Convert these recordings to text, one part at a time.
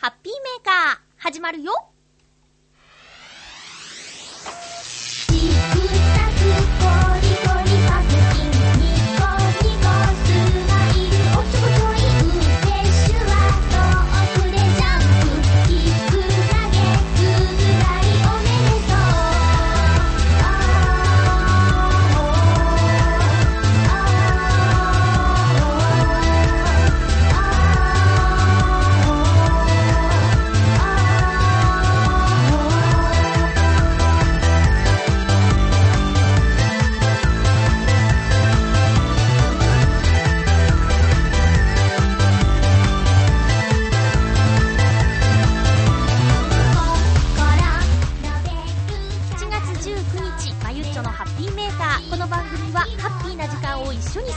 ハッピーメーカー、始まるよ。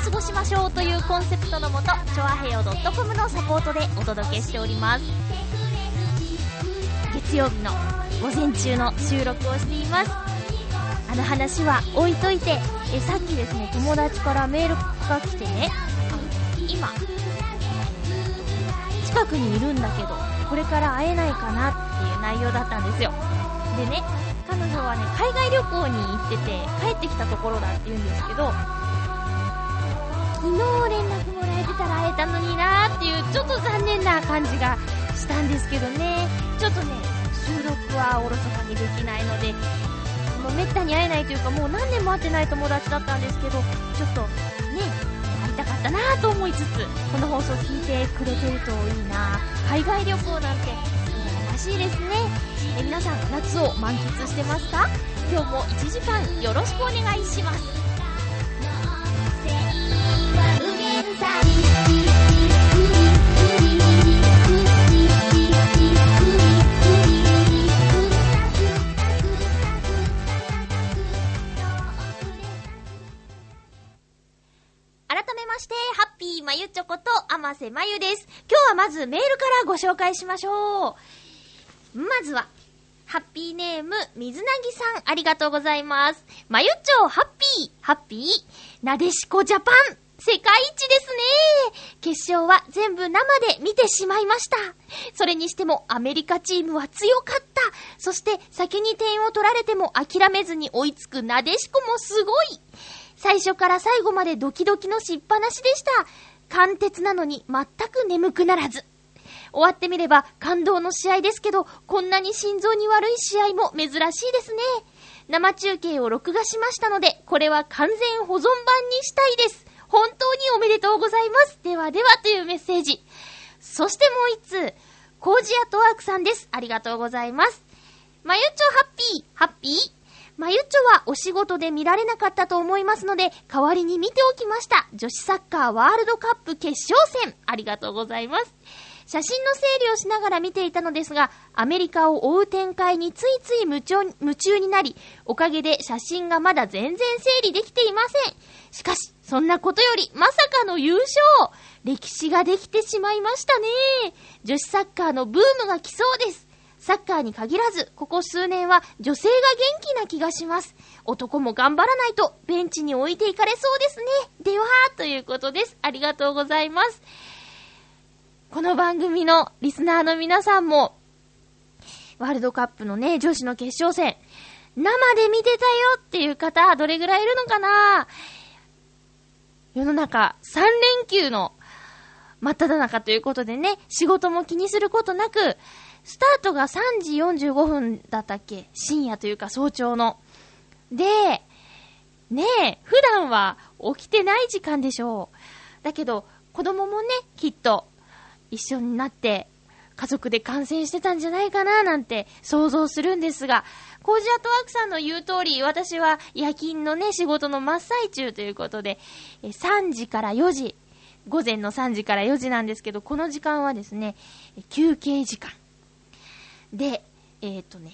過ごしましょうというコンセプトのもと、チョアヘヨ .com のサポートでお届けしております。月曜日の午前中の収録をしています。あの話は置いといて、え、さっきですね、友達からメールが来てね、あの今、近くにいるんだけど、これから会えないかなっていう内容だったんですよ。でね、彼女はね、海外旅行に行ってて、帰ってきたところだって言うんですけど、昨日連絡もらえてたら会えたのになーっていう、ちょっと残念な感じがしたんですけどね、ちょっとね、収録はおろそかにできないので、もうめったに会えないというか、もう何年も会ってない友達だったんですけど、ちょっとね、会いたかったなーと思いつつ、この放送聞いてくれてるといいな海外旅行なんて、羨ましいですね。え皆さん夏を満喫してますか？今日も1時間よろしくお願いします。瀬まゆです今日はまずメールからご紹介しましょうまずはハッピーネーム、水なぎさん、ありがとうございます。まゆっちょ、ハッピー、ハッピー、なでしこジャパン、世界一ですね。決勝は全部生で見てしまいました。それにしてもアメリカチームは強かった。そして先に点を取られても諦めずに追いつくなでしこもすごい。最初から最後までドキドキのしっぱなしでした。貫徹なのに全く眠くならず。終わってみれば感動の試合ですけど、こんなに心臓に悪い試合も珍しいですね。生中継を録画しましたので、これは完全保存版にしたいです。本当におめでとうございます。ではではというメッセージ。そしてもう一通、コージアトワークさんです。ありがとうございます。まゆちょハッピー、ハッピー。まゆっちょはお仕事で見られなかったと思いますので、代わりに見ておきました。女子サッカーワールドカップ決勝戦。ありがとうございます。写真の整理をしながら見ていたのですが、アメリカを追う展開についつい夢中夢中になり、おかげで写真がまだ全然整理できていません。しかし、そんなことより、まさかの優勝歴史ができてしまいましたね。女子サッカーのブームが来そうです。サッカーに限らず、ここ数年は女性が元気な気がします。男も頑張らないと、ベンチに置いていかれそうですね。では、ということです。ありがとうございます。この番組のリスナーの皆さんも、ワールドカップのね、女子の決勝戦、生で見てたよっていう方、どれぐらいいるのかな世の中、3連休の真っ只中ということでね、仕事も気にすることなく、スタートが3時45分だったっけ？深夜というか早朝の。で、ねえ、普段は起きてない時間でしょう。だけど、子供もね、きっと、一緒になって、家族で観戦してたんじゃないかななんて想像するんですが、コージアトワークさんの言う通り、私は夜勤のね、仕事の真っ最中ということで、3時から4時、午前の3時から4時なんですけど、この時間はですね、休憩時間。で、えっ、とね、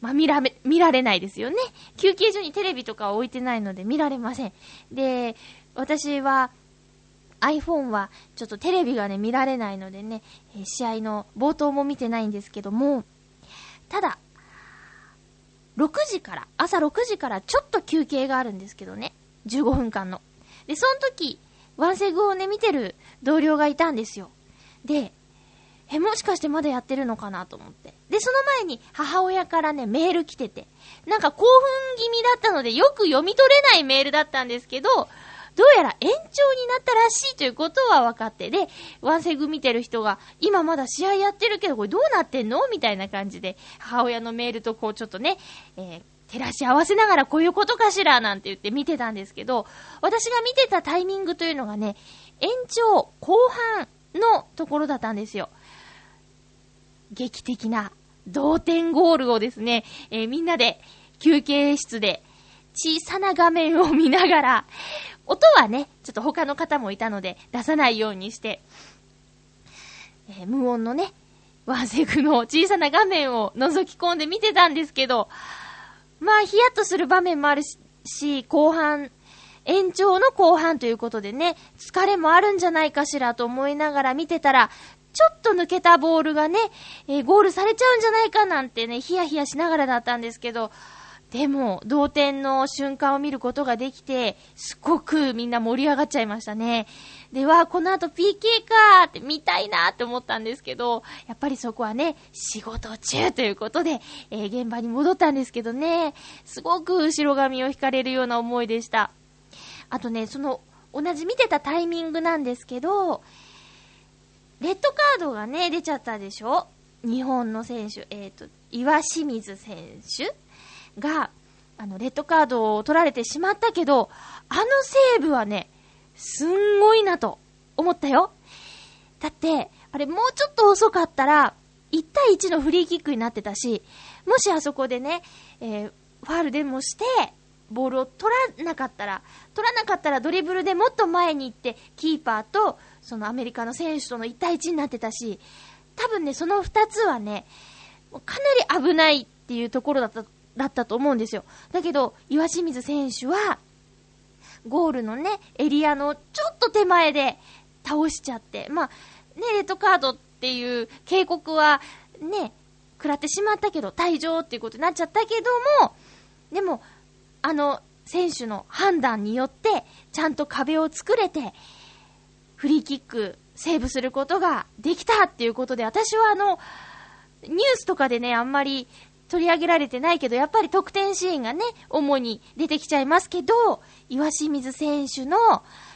まあ、見らめ、見られないですよね。休憩所にテレビとか置いてないので見られません。で、私は、iPhone はちょっとテレビがね、見られないのでね、え試合の冒頭も見てないんですけども、ただ、6時から、朝6時からちょっと休憩があるんですけどね、15分間の。で、その時、ワンセグをね、見てる同僚がいたんですよ。で、え、もしかしてまだやってるのかなと思って。で、その前に母親からね、メール来てて、なんか興奮気味だったのでよく読み取れないメールだったんですけど、どうやら延長になったらしいということは分かって、で、ワンセグ見てる人が、今まだ試合やってるけど、これどうなってんの？みたいな感じで、母親のメールとこうちょっとね、えー照らし合わせながらこういうことかしらなんて言って見てたんですけど、私が見てたタイミングというのがね、延長後半のところだったんですよ。劇的な同点ゴールをですね、えーみんなで休憩室で小さな画面を見ながら、音はね、ちょっと他の方もいたので出さないようにして、えー無音のね、ワンセグの小さな画面を覗き込んで見てたんですけど、まあ、ヒヤッとする場面もあるし、し後半、延長の後半ということでね、疲れもあるんじゃないかしらと思いながら見てたら、ちょっと抜けたボールがね、えーゴールされちゃうんじゃないかなんてね、ヒヤヒヤしながらだったんですけど、でも、同点の瞬間を見ることができて、すごくみんな盛り上がっちゃいましたね。では、この後 PK かーって見たいなーって思ったんですけど、やっぱりそこはね、仕事中ということで、えー現場に戻ったんですけどね、すごく後ろ髪を引かれるような思いでした。あとね、その、同じ見てたタイミングなんですけど、レッドカードがね、出ちゃったでしょ？日本の選手、えっ、と、岩清水選手が、あの、レッドカードを取られてしまったけど、あのセーブはね、すんごいなと思ったよ。だって、あれもうちょっと遅かったら、1対1のフリーキックになってたし、もしあそこでね、えーファールでもして、ボールを取らなかったら、取らなかったらドリブルでもっと前に行って、キーパーと、そのアメリカの選手との1対1になってたし、多分ね、その2つはね、かなり危ないっていうところだった、だったと思うんですよ。だけど、岩清水選手は、ゴールのね、エリアのちょっと手前で倒しちゃって、まあ、ね、レッドカードっていう警告はね、食らってしまったけど、退場っていうことになっちゃったけども、でも、あの、選手の判断によって、ちゃんと壁を作れて、フリーキック、セーブすることができたっていうことで、私はあの、ニュースとかでね、あんまり取り上げられてないけど、やっぱり得点シーンがね、主に出てきちゃいますけど、岩清水選手の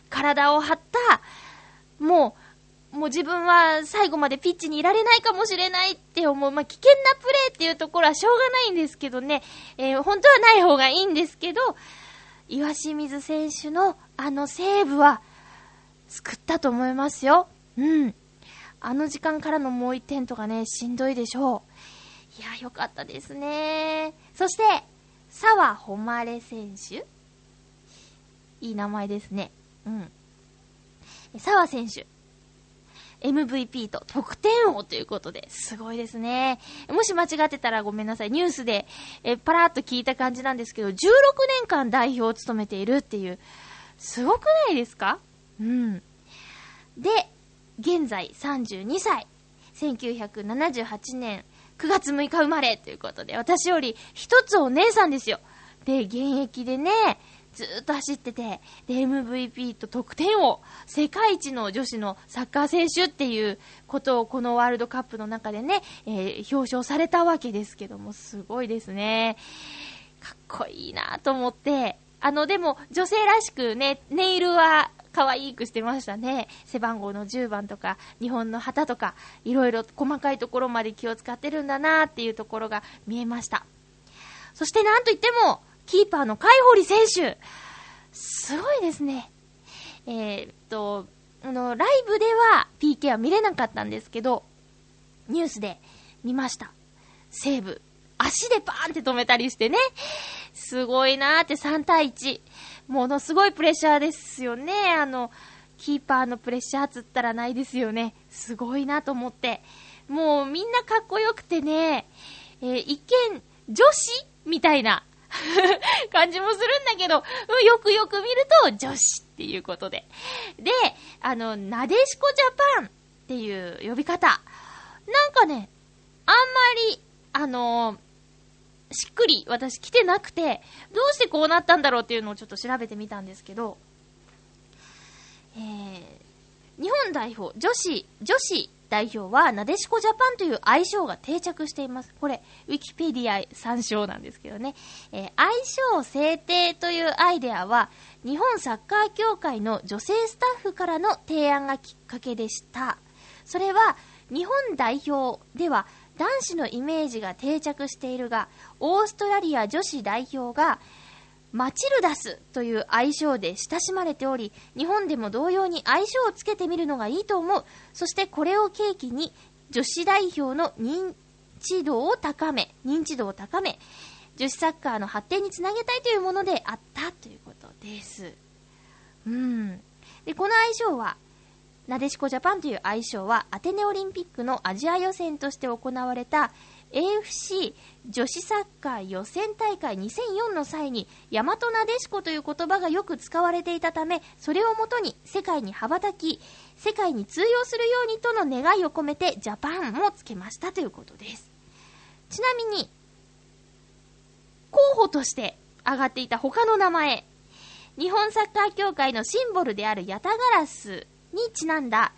体を張った、もう、もう自分は最後までピッチにいられないかもしれないって思う、まあ、危険なプレーっていうところはしょうがないんですけどね、えー本当はない方がいいんですけど、岩清水選手のあのセーブは、救ったと思いますよ。うん。あの時間からのもう一点とかね、しんどいでしょう。いや、よかったですね。そして、沢誉選手いい名前ですね。うん。沢選手。MVP と得点王ということで、すごいですね。もし間違ってたらごめんなさい。ニュースで、え、パラッと聞いた感じなんですけど、16年間代表を務めているっていう、すごくないですか？うん。で、現在32歳。1978年9月6日生まれということで、私より一つお姉さんですよ。で、現役でね、ずっと走ってて、で、MVP と得点王、世界一の女子のサッカー選手っていうことをこのワールドカップの中でね、えー表彰されたわけですけども、すごいですね。かっこいいなと思って、あの、でも、女性らしくね、ネイルは可愛くしてましたね。背番号の10番とか、日本の旗とか、いろいろ細かいところまで気を使ってるんだなっていうところが見えました。そしてなんといっても、キーパーの海堀選手。すごいですね。えーっと、あの、ライブでは PK は見れなかったんですけど、ニュースで見ました。西武。足でバーンって止めたりしてね。すごいなーって3対1。ものすごいプレッシャーですよね。あの、キーパーのプレッシャーつったらないですよね。すごいなと思って。もうみんなかっこよくてね、えー一見、女子みたいな 感じもするんだけど、よくよく見ると女子っていうことで。で、あの、なでしこジャパンっていう呼び方。なんかね、あんまり、あのしっくり私来てなくて、どうしてこうなったんだろうっていうのをちょっと調べてみたんですけど、えー、日本代表女子、女子代表は、なでしこジャパンという愛称が定着しています。これ、ウィキペディア参照なんですけどね。えー愛称制定というアイデアは、日本サッカー協会の女性スタッフからの提案がきっかけでした。それは、日本代表では男子のイメージが定着しているが、オーストラリア女子代表が、マチルダスという愛称で親しまれており、日本でも同様に愛称をつけてみるのがいいと思う。そしてこれを契機に、女子代表の認知度を高め、認知度を高め、女子サッカーの発展につなげたいというものであったということです。うん。で、この愛称は、なでしこジャパンという愛称は、アテネオリンピックのアジア予選として行われた AFC 女子サッカー予選大会2004の際に、大和なでしこという言葉がよく使われていたため、それをもとに世界に羽ばたき、世界に通用するようにとの願いを込めて、ジャパンもつけましたということです。ちなみに、候補として挙がっていた他の名前、日本サッカー協会のシンボルであるヤタガラスにちなんだ、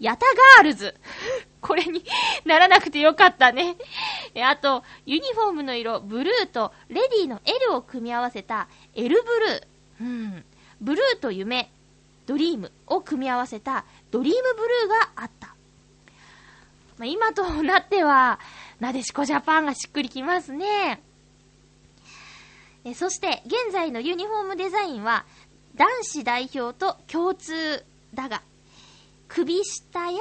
ヤタガールズ。これにならなくてよかったね。えあと、ユニフォームの色、ブルーとレディの L を組み合わせた L ブルー。うん。ブルーと夢、ドリームを組み合わせたドリームブルーがあった。まあ、今となっては、なでしこジャパンがしっくりきますね。えそして、現在のユニフォームデザインは、男子代表と共通だが、首下や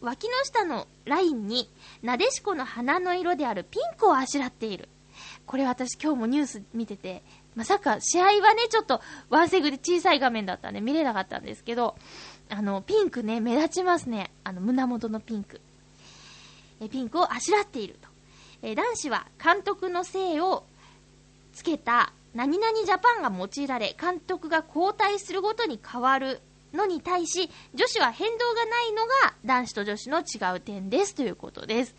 脇の下のラインに、なでしこの花の色であるピンクをあしらっている。これ私今日もニュース見てて、まさか試合はね、ちょっとワンセグで小さい画面だったんで見れなかったんですけど、あの、ピンクね、目立ちますね。あの、胸元のピンク。えピンクをあしらっていると。え男子は監督の姓をつけた何々ジャパンが用いられ、監督が交代するごとに変わるのに対し、女子は変動がないのが男子と女子の違う点ですということです。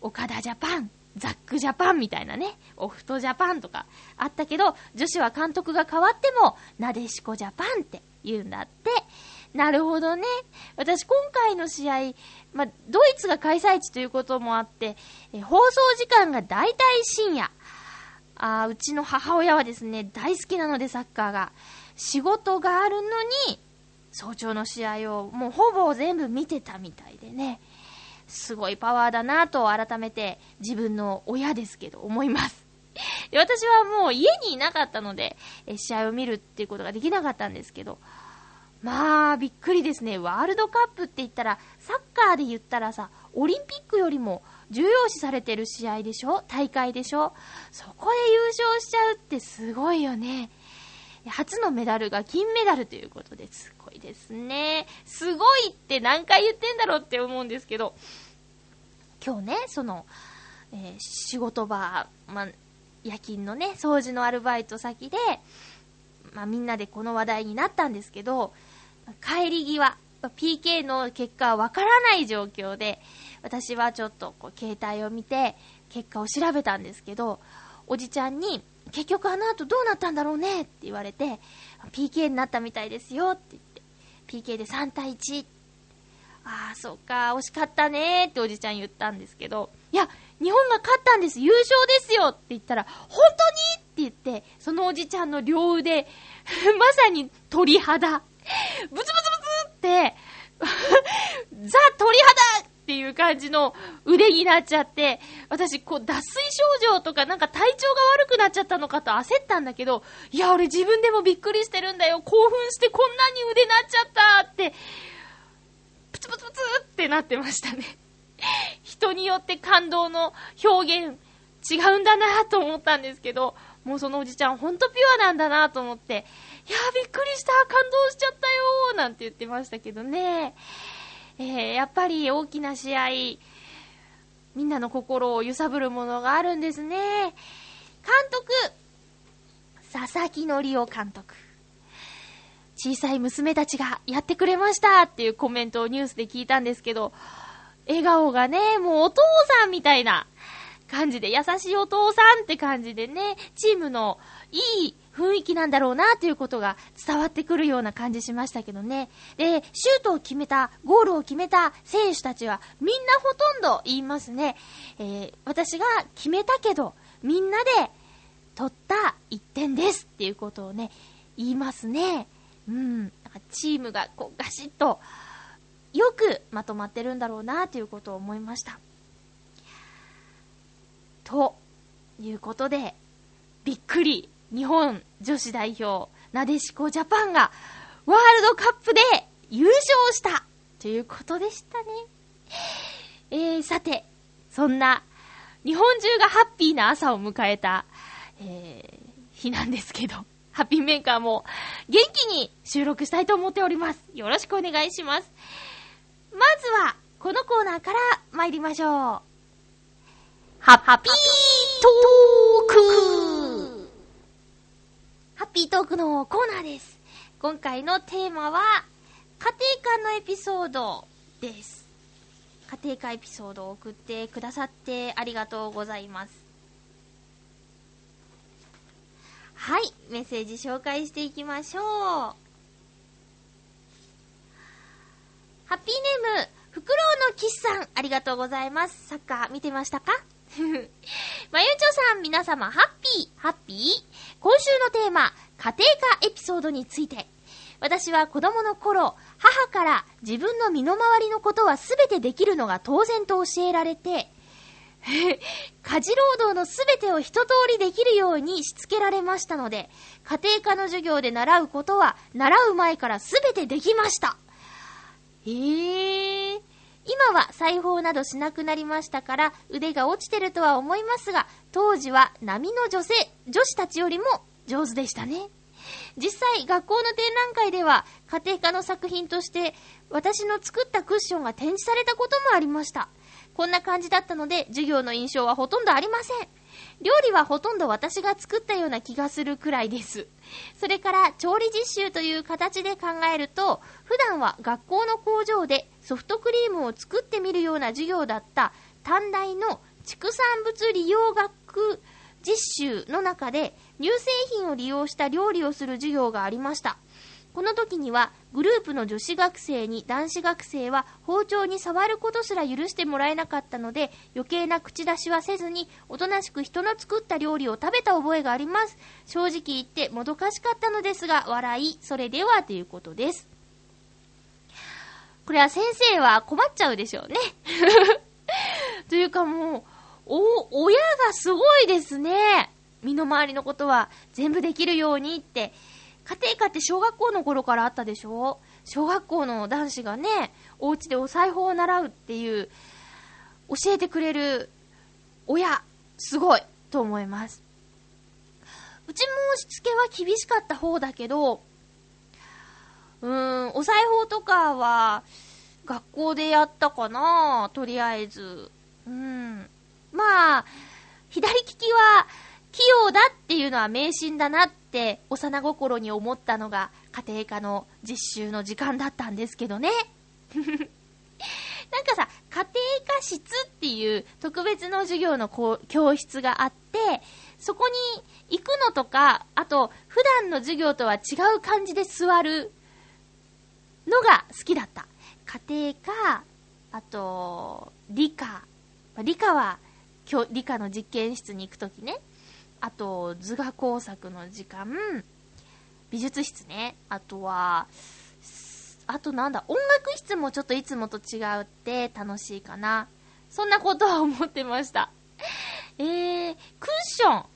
岡田ジャパン、ザックジャパンみたいなね、オフトジャパンとかあったけど、女子は監督が変わっても、なでしこジャパンって言うんだって。なるほどね。私今回の試合、ま、ドイツが開催地ということもあって、え放送時間が大体深夜。あーうちの母親はですね、大好きなのでサッカーが。仕事があるのに、早朝の試合をもうほぼ全部見てたみたいでね。すごいパワーだなと改めて自分の親ですけど思います。で私はもう家にいなかったので、え試合を見るっていうことができなかったんですけど、まあ、びっくりですね。ワールドカップって言ったら、サッカーで言ったらさ、オリンピックよりも重要視されてる試合でしょ？大会でしょ？そこで優勝しちゃうってすごいよね。初のメダルが金メダルということですごいですね。すごいって何回言ってんだろうって思うんですけど、今日ね、その、えー仕事場、まあ、夜勤のね、掃除のアルバイト先で、まあ、みんなでこの話題になったんですけど、帰り際、PK の結果はわからない状況で、私はちょっとこう携帯を見て、結果を調べたんですけど、おじちゃんに、結局あの後どうなったんだろうねって言われて、PK になったみたいですよって言って、PK で3対1。ああ、そっか、惜しかったねっておじちゃん言ったんですけど、いや、日本が勝ったんです、優勝ですよって言ったら、本当にって言って、そのおじちゃんの両腕、まさに鳥肌。ブツブツブツって、ザ鳥肌っていう感じの腕になっちゃって、私、こう、脱水症状とか、なんか体調が悪くなっちゃったのかと焦ったんだけど、いや、俺自分でもびっくりしてるんだよ。興奮してこんなに腕なっちゃったって、プツプツプツってなってましたね。人によって感動の表現違うんだなと思ったんですけど、もうそのおじちゃんほんとピュアなんだなと思って、いやーびっくりした感動しちゃったよーなんて言ってましたけどね。えー、やっぱり大きな試合、みんなの心を揺さぶるものがあるんですね。監督、佐々木則夫監督。小さい娘たちがやってくれましたっていうコメントをニュースで聞いたんですけど、笑顔がね、もうお父さんみたいな感じで、優しいお父さんって感じでね、チームのいい雰囲気なんだろうなということが伝わってくるような感じしましたけどね。で、シュートを決めた、ゴールを決めた選手たちはみんなほとんど言いますね。えー、私が決めたけど、みんなで取った1点ですっていうことをね、言いますね。うん。チームがこうガシッとよくまとまってるんだろうなということを思いました。ということで、びっくり日本女子代表、なでしこジャパンがワールドカップで優勝したということでしたね。えー、さて、そんな日本中がハッピーな朝を迎えた、えー、日なんですけど、ハッピーメーカーも元気に収録したいと思っております。よろしくお願いします。まずは、このコーナーから参りましょう。ハッピートークハッピートークのコーナーです。今回のテーマは、家庭科のエピソードです。家庭科エピソードを送ってくださってありがとうございます。はい、メッセージ紹介していきましょう。ハッピーネーム、フクロウのキスさん、ありがとうございます。サッカー見てましたか？まゆちょさん、皆様、ハッピー、ハッピー今週のテーマ、家庭科エピソードについて。私は子供の頃、母から自分の身の回りのことは全てできるのが当然と教えられて、家事労働の全てを一通りできるようにしつけられましたので、家庭科の授業で習うことは、習う前から全てできました。えー。今は裁縫などしなくなりましたから腕が落ちてるとは思いますが、当時は波の女性、女子たちよりも上手でしたね。実際、学校の展覧会では家庭科の作品として私の作ったクッションが展示されたこともありました。こんな感じだったので、授業の印象はほとんどありません。料理はほとんど私が作ったような気がするくらいです。それから、調理実習という形で考えると、普段は学校の工場でソフトクリームを作ってみるような授業だった短大の畜産物利用学実習の中で乳製品を利用した料理をする授業がありました。この時にはグループの女子学生に男子学生は包丁に触ることすら許してもらえなかったので余計な口出しはせずにおとなしく人の作った料理を食べた覚えがあります。正直言ってもどかしかったのですが笑い、それではということです。これは先生は困っちゃうでしょうね。というかもう、お、親がすごいですね。身の回りのことは全部できるようにって。家庭科って小学校の頃からあったでしょ？小学校の男子がね、お家でお裁縫を習うっていう、教えてくれる親、すごいと思います。うちもしつけは厳しかった方だけど、うーん、お裁縫とかは、学校でやったかなとりあえず。うん。まあ、左利きは器用だっていうのは迷信だなって幼心に思ったのが家庭科の実習の時間だったんですけどね。なんかさ、家庭科室っていう特別の授業の教室があって、そこに行くのとか、あと普段の授業とは違う感じで座るのが好きだった。家庭科、あと、理科。理科は、理科の実験室に行くときね。あと、図画工作の時間。美術室ね。あとは、あとなんだ、音楽室もちょっといつもと違うって楽しいかな。そんなことは思ってました。えー、クッション。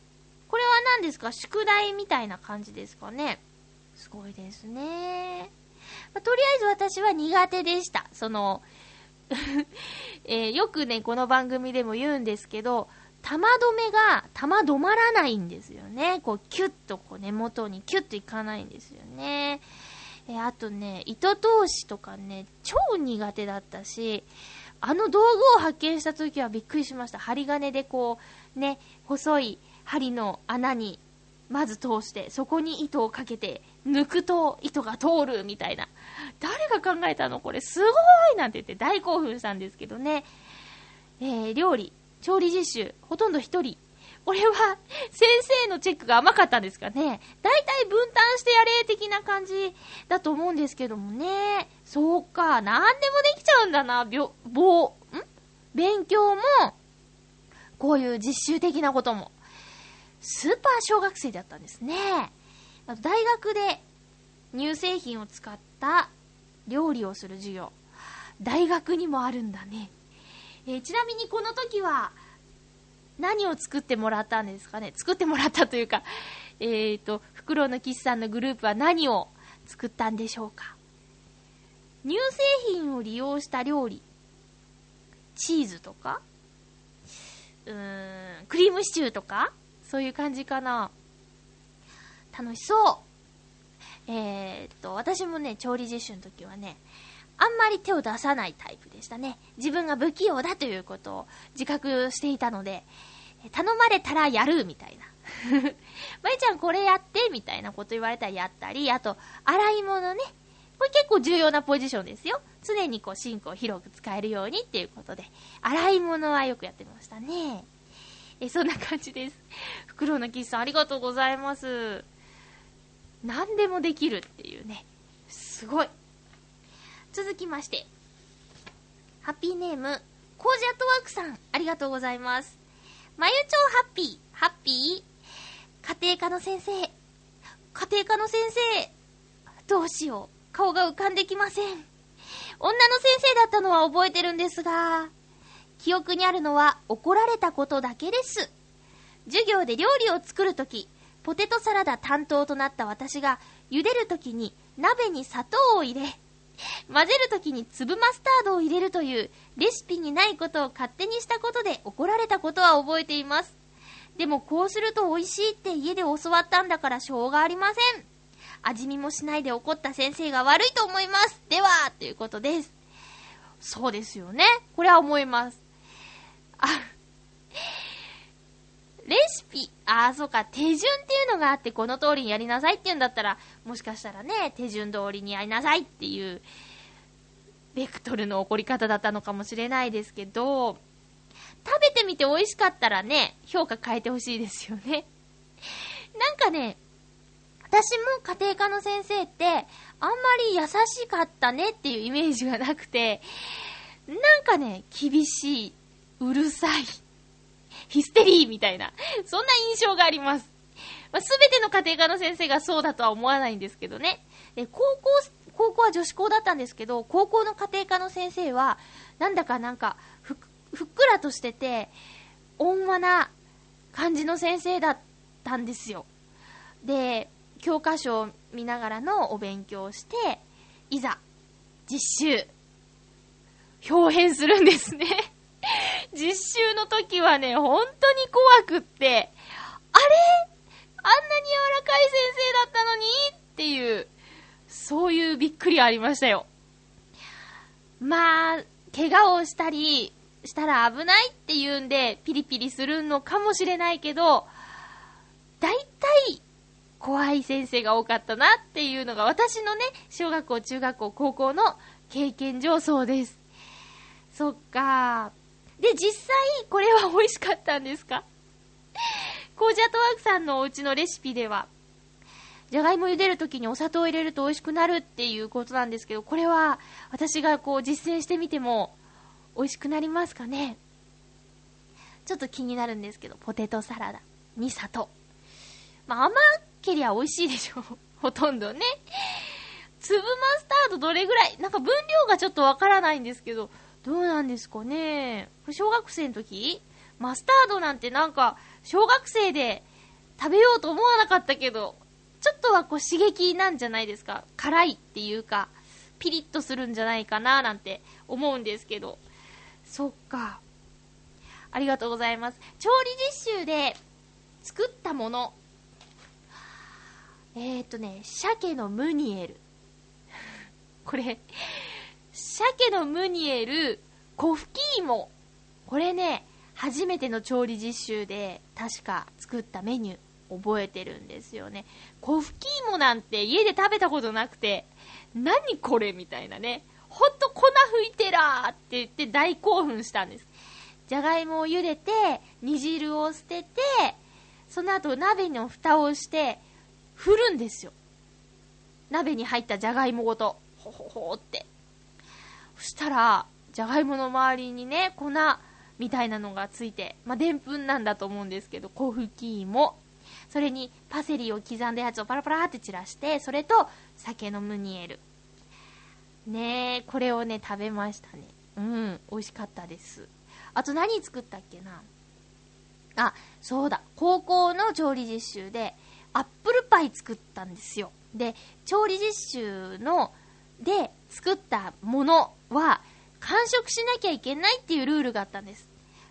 これは何ですか？宿題みたいな感じですかね。すごいですね。まあとりあえず私は苦手でした。その、えーよくね、この番組でも言うんですけど、玉止めが玉止まらないんですよね。こう、キュッとこう根元にキュッといかないんですよね。えーあとね、糸通しとかね、超苦手だったし、あの道具を発見した時はびっくりしました。針金でこう、ね、細い針の穴にまず通して、そこに糸をかけて、抜くと糸が通るみたいな。誰が考えたのこれすごいなんて言って大興奮したんですけどね。えー料理、調理実習、ほとんど一人。これは、先生のチェックが甘かったんですかね。だいたい分担してやれ的な感じだと思うんですけどもね。そうか、なんでもできちゃうんだな、びょ、ぼん？勉強も、こういう実習的なことも。スーパー小学生だったんですね。大学で乳製品を使った料理をする授業。大学にもあるんだね。えーちなみにこの時は、何を作ってもらったんですかね？作ってもらったというか、えーと、フクロウのキスさんのグループは何を作ったんでしょうか？乳製品を利用した料理。チーズとかうーん、クリームシチューとかそういう感じかな。楽しそう。えーっと、私もね、調理実習の時はね、あんまり手を出さないタイプでしたね。自分が不器用だということを自覚していたので、頼まれたらやるみたいな。まゆちゃんこれやってみたいなこと言われたらやったり、あと、洗い物ね。これ結構重要なポジションですよ。常にこうシンクを広く使えるようにっていうことで、洗い物はよくやってましたね。え、そんな感じです。フクロウのキスさんありがとうございます。何でもできるっていうね。すごい。続きまして、ハッピーネーム、コージアットワークさん、ありがとうございます。まゆちょうハッピー、ハッピー、家庭科の先生、家庭科の先生、どうしよう、顔が浮かんできません。女の先生だったのは覚えてるんですが、記憶にあるのは怒られたことだけです。授業で料理を作るとき、ポテトサラダ担当となった私が、茹でるときに鍋に砂糖を入れ、混ぜるときに粒マスタードを入れるというレシピにないことを勝手にしたことで怒られたことは覚えています。でもこうすると美味しいって家で教わったんだからしょうがありません。味見もしないで怒った先生が悪いと思います。では、ということです。そうですよね。これは思います。あ、レシピ、あー、そうか、手順っていうのがあって、この通りにやりなさいっていうんだったら、もしかしたらね、手順通りにやりなさいっていう、ベクトルの起こり方だったのかもしれないですけど、食べてみて美味しかったらね、評価変えてほしいですよね。なんかね、私も家庭科の先生って、あんまり優しかったねっていうイメージがなくて、なんかね、厳しい、うるさい、ヒステリーみたいな、そんな印象があります。まあ、全ての家庭科の先生がそうだとは思わないんですけどね。で、高校、高校は女子校だったんですけど、高校の家庭科の先生は、なんだかなんか、ふっふっくらとしてて、温和な感じの先生だったんですよ。で、教科書を見ながらのお勉強をして、いざ、実習、表変するんですね。実習の時はね、本当に怖くって、あれ？あんなに柔らかい先生だったのにっていう、そういうびっくりありましたよ。まあ、怪我をしたりしたら危ないっていうんで、ピリピリするのかもしれないけど、大体、怖い先生が多かったなっていうのが私のね、小学校、中学校、高校の経験上そうです。そっか。で、実際、これは美味しかったんですか？コージャトワークさんのお家のレシピでは、じゃがいも茹でるときにお砂糖を入れると美味しくなるっていうことなんですけど、これは私がこう実践してみても美味しくなりますかね？ちょっと気になるんですけど、ポテトサラダに砂糖。まあ甘けりゃ美味しいでしょ。ほとんどね。粒マスタードどれぐらい？なんか分量がちょっとわからないんですけど、どうなんですかね小学生の時マスタードなんてなんか、小学生で食べようと思わなかったけど、ちょっとはこう刺激なんじゃないですか。辛いっていうか、ピリッとするんじゃないかななんて思うんですけど。そっか。ありがとうございます。調理実習で作ったもの。えー、っとね、鮭のムニエル。これ、鮭のムニエル、コフキ芋。これね、初めての調理実習で確か作ったメニュー覚えてるんですよね。コフキ芋なんて家で食べたことなくて、何これみたいなね。ほんと粉吹いてらーって言って大興奮したんです。じゃがいもを茹でて、煮汁を捨てて、その後鍋の蓋をして、振るんですよ。鍋に入ったじゃがいもごと、ほほほって。そしたら、じゃがいもの周りにね、粉みたいなのがついて、まあ、でんぷんなんだと思うんですけど、粉吹き芋。それにパセリを刻んだやつをパラパラって散らして、それと酒のムニエル。ねえ、これをね、食べましたね。うん、美味しかったです。あと何作ったっけなあ、そうだ、高校の調理実習で、アップルパイ作ったんですよ。で、調理実習の、で作ったものは、完食しなきゃいけないっていうルールがあったんです。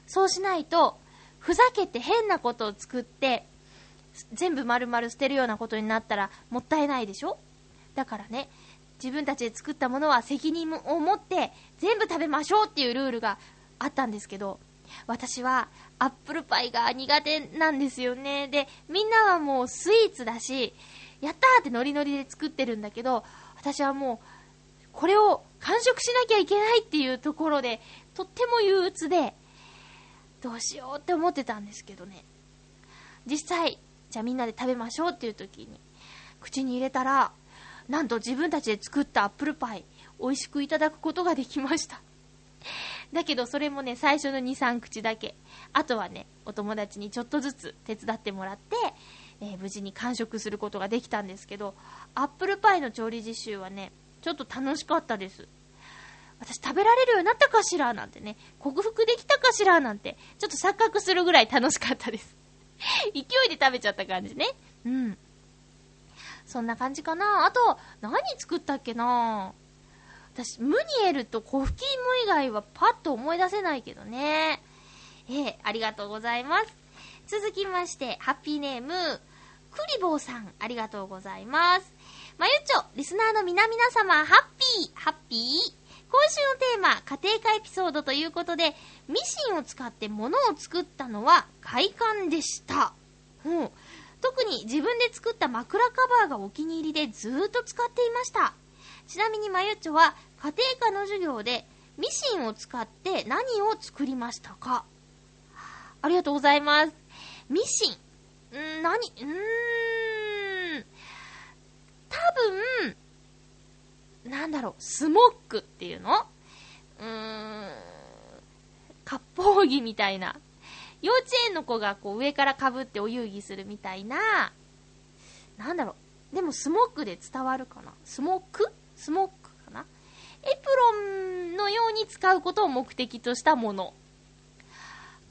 そうしないと、ふざけて変なことを作って、全部丸々捨てるようなことになったらもったいないでしょ？だからね、自分たちで作ったものは責任を持って全部食べましょうっていうルールがあったんですけど、私はアップルパイが苦手なんですよね。で、みんなはもうスイーツだし、やったーってノリノリで作ってるんだけど、私はもう、これを完食しなきゃいけないっていうところで、とっても憂鬱で、どうしようって思ってたんですけどね。実際、じゃあみんなで食べましょうっていう時に、口に入れたら、なんと自分たちで作ったアップルパイ、美味しくいただくことができました。だけどそれもね、最初の2、3口だけ。あとはね、お友達にちょっとずつ手伝ってもらって、えー無事に完食することができたんですけど、アップルパイの調理実習はね、ちょっと楽しかったです。私食べられるようになったかしら？なんてね、克服できたかしら？なんて、ちょっと錯覚するぐらい楽しかったです。勢いで食べちゃった感じね。うん。そんな感じかな。あと、何作ったっけな？私、ムニエルとコフキ芋以外はパッと思い出せないけどね。ええありがとうございます。続きまして、ハッピーネーム、クリボーさん、ありがとうございます。まゆちょ、リスナーの皆々様、ハッピー、ハッピー。今週のテーマ、家庭科エピソードということで、ミシンを使って物を作ったのは快感でした。うん。特に自分で作った枕カバーがお気に入りでずっと使っていました。ちなみにまゆちょは家庭科の授業でミシンを使って何を作りましたか？ありがとうございます。ミシン。ん、何？うーん。多分、なんだろう、スモックっていうの？うーん。割烹着みたいな。幼稚園の子がこう上から被ってお遊戯するみたいな、なんだろう。でもスモックで伝わるかな？スモーク？スモークかな？エプロンのように使うことを目的としたもの。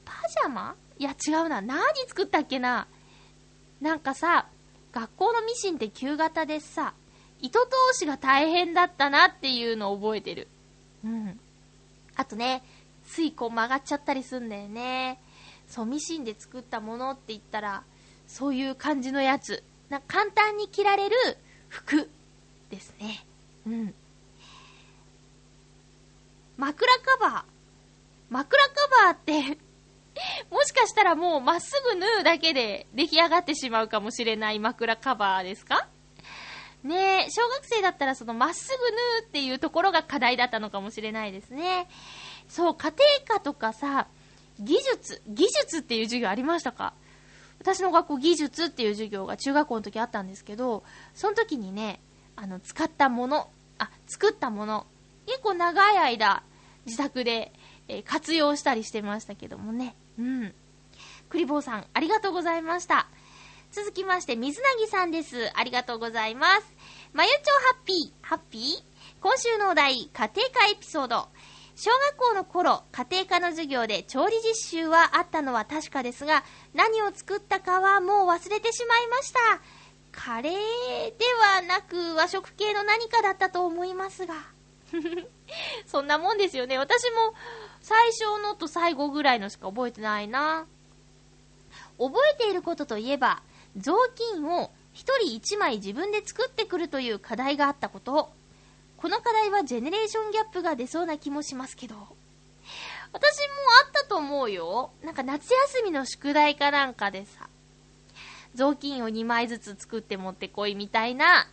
パジャマ？いや違うな。何作ったっけな？なんかさ、学校のミシンって旧型でさ、糸通しが大変だったなっていうのを覚えてる。うん。あとね、ついこう曲がっちゃったりすんだよね。そう、ミシンで作ったものって言ったら、そういう感じのやつ。な簡単に着られる服ですね。うん。枕カバー。枕カバーってかしたらもうまっすぐ縫うだけで出来上がってしまうかもしれない枕カバーですか？ねえ、小学生だったらそのまっすぐ縫うっていうところが課題だったのかもしれないですね。そう、家庭科とかさ、技術、技術っていう授業ありましたか？私の学校技術っていう授業が中学校の時あったんですけど、その時にね、あの、使ったもの、あ、作ったもの、結構長い間、自宅で、えー活用したりしてましたけどもね。うん。クリボーさん、ありがとうございました。続きまして、水なぎさんです。ありがとうございます。まゆちょハッピー、ハッピー？今週のお題、家庭科エピソード。小学校の頃、家庭科の授業で調理実習はあったのは確かですが、何を作ったかはもう忘れてしまいました。カレーではなく和食系の何かだったと思いますが。そんなもんですよね。私も最初のと最後ぐらいのしか覚えてないな。覚えていることといえば、雑巾を一人一枚自分で作ってくるという課題があったこと。この課題はジェネレーションギャップが出そうな気もしますけど。私もあったと思うよ。なんか夏休みの宿題かなんかでさ、雑巾を2枚ずつ作って持ってこいみたいな、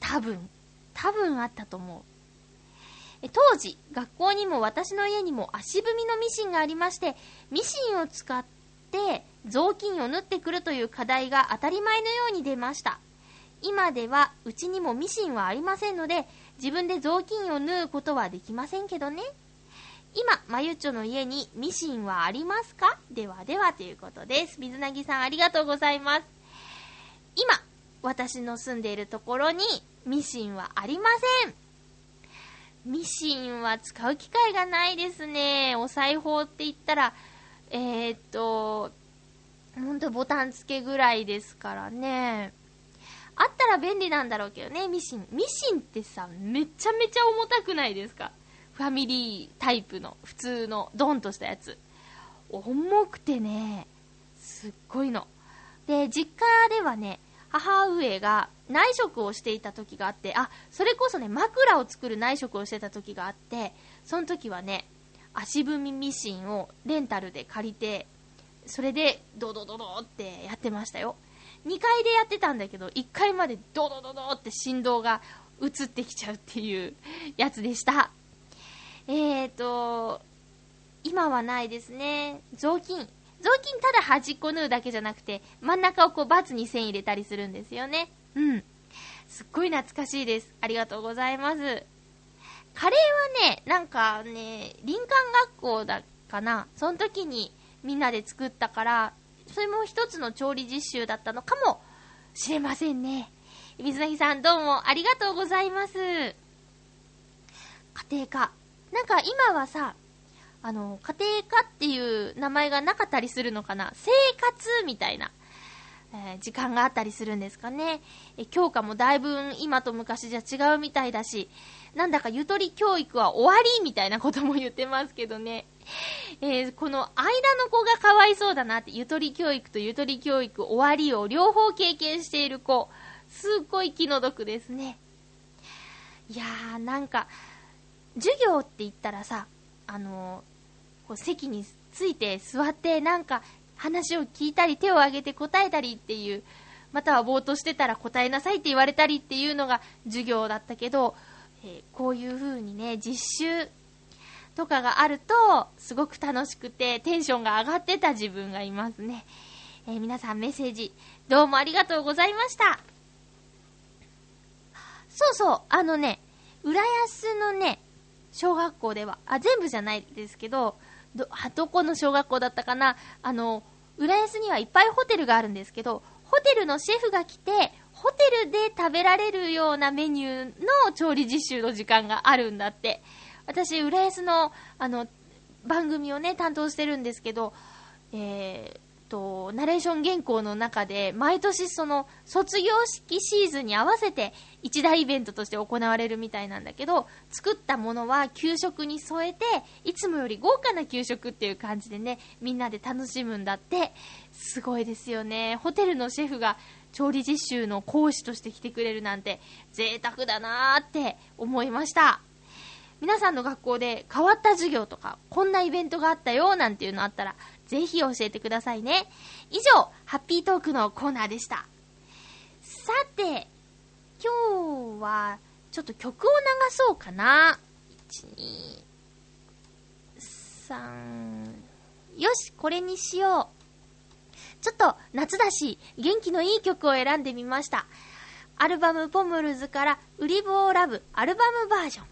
多分、多分あったと思う。当時、学校にも私の家にも足踏みのミシンがありまして、ミシンを使って雑巾を縫ってくるという課題が当たり前のように出ました。今ではうちにもミシンはありませんので、自分で雑巾を縫うことはできませんけどね。今、まゆっちょの家にミシンはありますか？ではではということです。水なぎさんありがとうございます。今、私の住んでいるところにミシンはありません。ミシンは使う機会がないですね。お裁縫って言ったら、えー、っと、ほんとボタン付けぐらいですからね。あったら便利なんだろうけどね、ミシン。ミシンってさ、めちゃめちゃ重たくないですか？ファミリータイプの、普通の、ドンとしたやつ。重くてね、すっごいの。で、実家ではね、母上が内職をしていた時があって、あ、それこそね、枕を作る内職をしてた時があって、その時はね、足踏みミシンをレンタルで借りて、それでドドドドってやってましたよ。2階でやってたんだけど、1階までドドドドって振動が移ってきちゃうっていうやつでした。えーと、今はないですね。雑巾。雑巾ただ端っこ縫うだけじゃなくて、真ん中をこうバツに線入れたりするんですよね。うん。すっごい懐かしいです。ありがとうございます。カレーはね、なんかね、林間学校だかな。その時にみんなで作ったから、それも一つの調理実習だったのかもしれませんね。水なぎさんどうもありがとうございます。家庭科。なんか今はさ、あの、家庭科っていう名前がなかったりするのかな生活みたいな、えー時間があったりするんですかね。え教科もだいぶ今と昔じゃ違うみたいだし、なんだかゆとり教育は終わりみたいなことも言ってますけどね。えーこの間の子がかわいそうだなって、ゆとり教育とゆとり教育終わりを両方経験している子、すっごい気の毒ですね。いやー、なんか、授業って言ったらさ、あのーこう席について座ってなんか話を聞いたり手を挙げて答えたりっていう、またはぼーっとしてたら答えなさいって言われたりっていうのが授業だったけど、えこういう風にね、実習とかがあると、すごく楽しくてテンションが上がってた自分がいますね。えー皆さんメッセージ、どうもありがとうございました。そうそう、あのね、浦安のね、小学校では、あ、全部じゃないですけど、ど、はどこの小学校だったかなあの、浦安にはいっぱいホテルがあるんですけど、ホテルのシェフが来て、ホテルで食べられるようなメニューの調理実習の時間があるんだって。私、浦安の、あの、番組をね、担当してるんですけど、えー、と、ナレーション原稿の中で、毎年その、卒業式シーズンに合わせて、一大イベントとして行われるみたいなんだけど、作ったものは給食に添えて、いつもより豪華な給食っていう感じでね、みんなで楽しむんだって、すごいですよね。ホテルのシェフが調理実習の講師として来てくれるなんて、贅沢だなーって思いました。皆さんの学校で変わった授業とか、こんなイベントがあったよなんていうのあったら、ぜひ教えてくださいね。以上、ハッピートークのコーナーでした。さて、今日は、ちょっと曲を流そうかな。1、2、3、よし、これにしよう。ちょっと夏だし、元気のいい曲を選んでみました。アルバムポムルズから、ウリボーラブアルバムバージョン。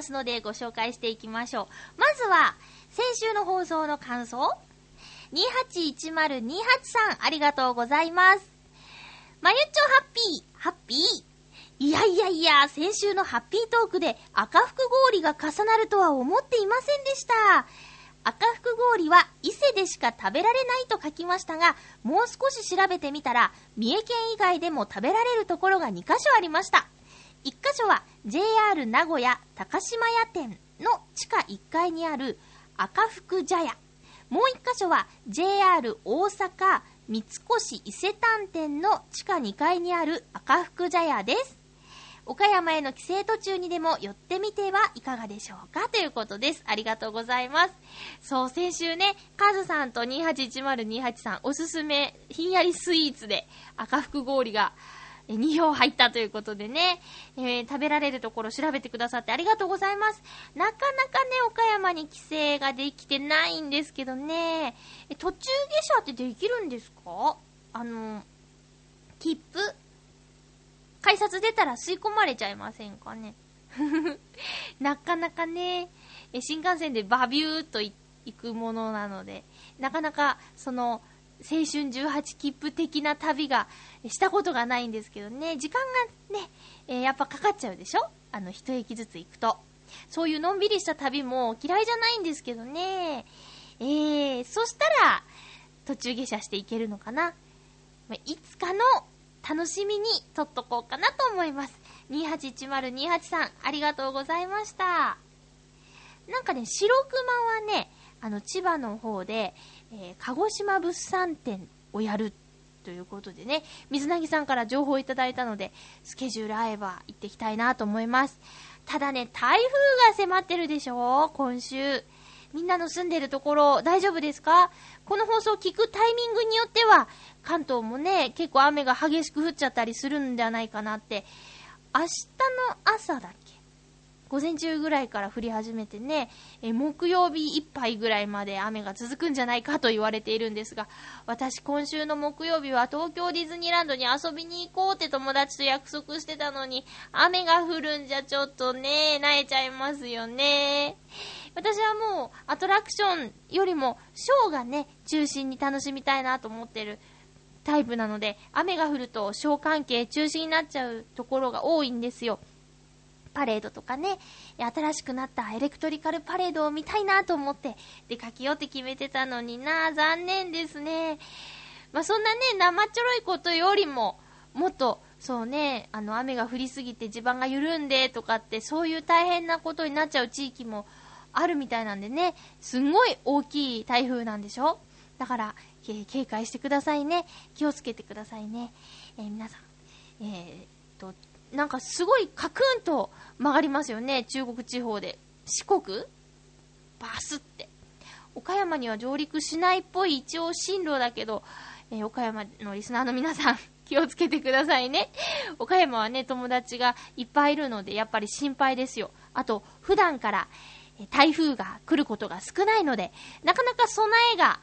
ますので、ご紹介していきましょう。まずは、先週の放送の感想 ?281028 さん、ありがとうございます。まゆっちょハッピー、ハッピー。いやいやいや、先週のハッピートークで赤福氷が重なるとは思っていませんでした。赤福氷は伊勢でしか食べられないと書きましたが、もう少し調べてみたら、三重県以外でも食べられるところが2カ所ありました。1カ所は JR 名古屋高島屋店の地下1階にある赤福茶屋。もう1カ所は JR 大阪三越伊勢丹店の地下2階にある赤福茶屋です。岡山への帰省途中にでも寄ってみてはいかがでしょうか？ということです。ありがとうございます。そう、先週ね、カズさんと281028さんおすすめひんやりスイーツで赤福氷が2票入ったということでね、えー食べられるところ調べてくださってありがとうございます。なかなかね、岡山に帰省ができてないんですけどね、え途中下車ってできるんですか？あの、切符？改札出たら吸い込まれちゃいませんかね？なかなかね、え新幹線でバビューと行くものなので、なかなかその青春18切符的な旅がしたことがないんですけどね、時間がね、えーやっぱかかっちゃうでしょ？あの、一駅ずつ行くと。そういうのんびりした旅も嫌いじゃないんですけどね。えー、そしたら、途中下車していけるのかな。まいつかの楽しみに撮っとこうかなと思います。281028さん、ありがとうございました。なんかね、白熊はね、あの、千葉の方で、えー鹿児島物産展をやるということでね、水なぎさんから情報をいただいたので、スケジュール合えば行ってきたいなと思います。ただね、台風が迫ってるでしょ今週。みんなの住んでるところ大丈夫ですか？この放送を聞くタイミングによっては、関東もね、結構雨が激しく降っちゃったりするんじゃないかなって、明日の朝だっけ？午前中ぐらいから降り始めてね、え木曜日いっぱいぐらいまで雨が続くんじゃないかと言われているんですが、私今週の木曜日は東京ディズニーランドに遊びに行こうって友達と約束してたのに、雨が降るんじゃちょっとね、慣れちゃいますよね。私はもうアトラクションよりもショーがね、中心に楽しみたいなと思ってるタイプなので、雨が降るとショー関係中止になっちゃうところが多いんですよ。パレードとかね、新しくなったエレクトリカルパレードを見たいなと思って出かけようって決めてたのにな、残念ですね。まあ、そんなね、生ちょろいことよりも、もっと、そうね、あの、雨が降りすぎて地盤が緩んでとかって、そういう大変なことになっちゃう地域もあるみたいなんでね、すんごい大きい台風なんでしょ？だから、警戒してくださいね。気をつけてくださいね。えー皆さん、えーと、なんかすごいカクンと曲がりますよね、中国地方で。四国？バスって。岡山には上陸しないっぽい一応進路だけど、えー岡山のリスナーの皆さん、気をつけてくださいね。岡山はね、友達がいっぱいいるので、やっぱり心配ですよ。あと、普段から、台風が来ることが少ないので、なかなか備えが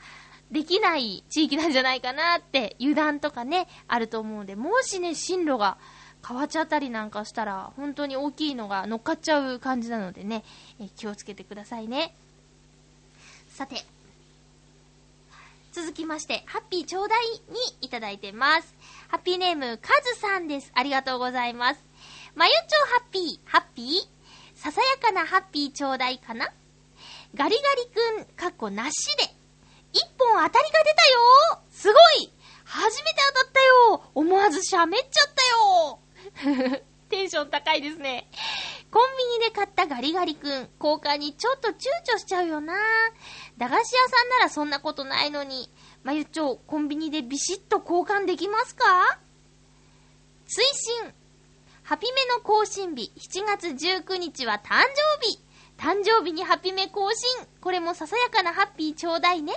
できない地域なんじゃないかなって、油断とかね、あると思うので、もしね、進路が変わっちゃったりなんかしたら、本当に大きいのが乗っかっちゃう感じなのでね、えー気をつけてくださいね。さて、続きまして、ハッピーちょうだいにいただいてます。ハッピーネーム、カズさんです。ありがとうございます。まゆちょハッピー、ハッピー？ささやかなハッピーちょうだいかな？ガリガリくん、かっこなしで、一本当たりが出たよすごい初めて当たったよ思わず喋っちゃったよ テンション高いですね。コンビニで買ったガリガリくん、交換にちょっと躊躇しちゃうよな駄菓子屋さんならそんなことないのに、まゆちょ、コンビニでビシッと交換できますか？推進ハピメの更新日、7月19日は誕生日誕生日にハピメ更新これもささやかなハッピーちょうだいね。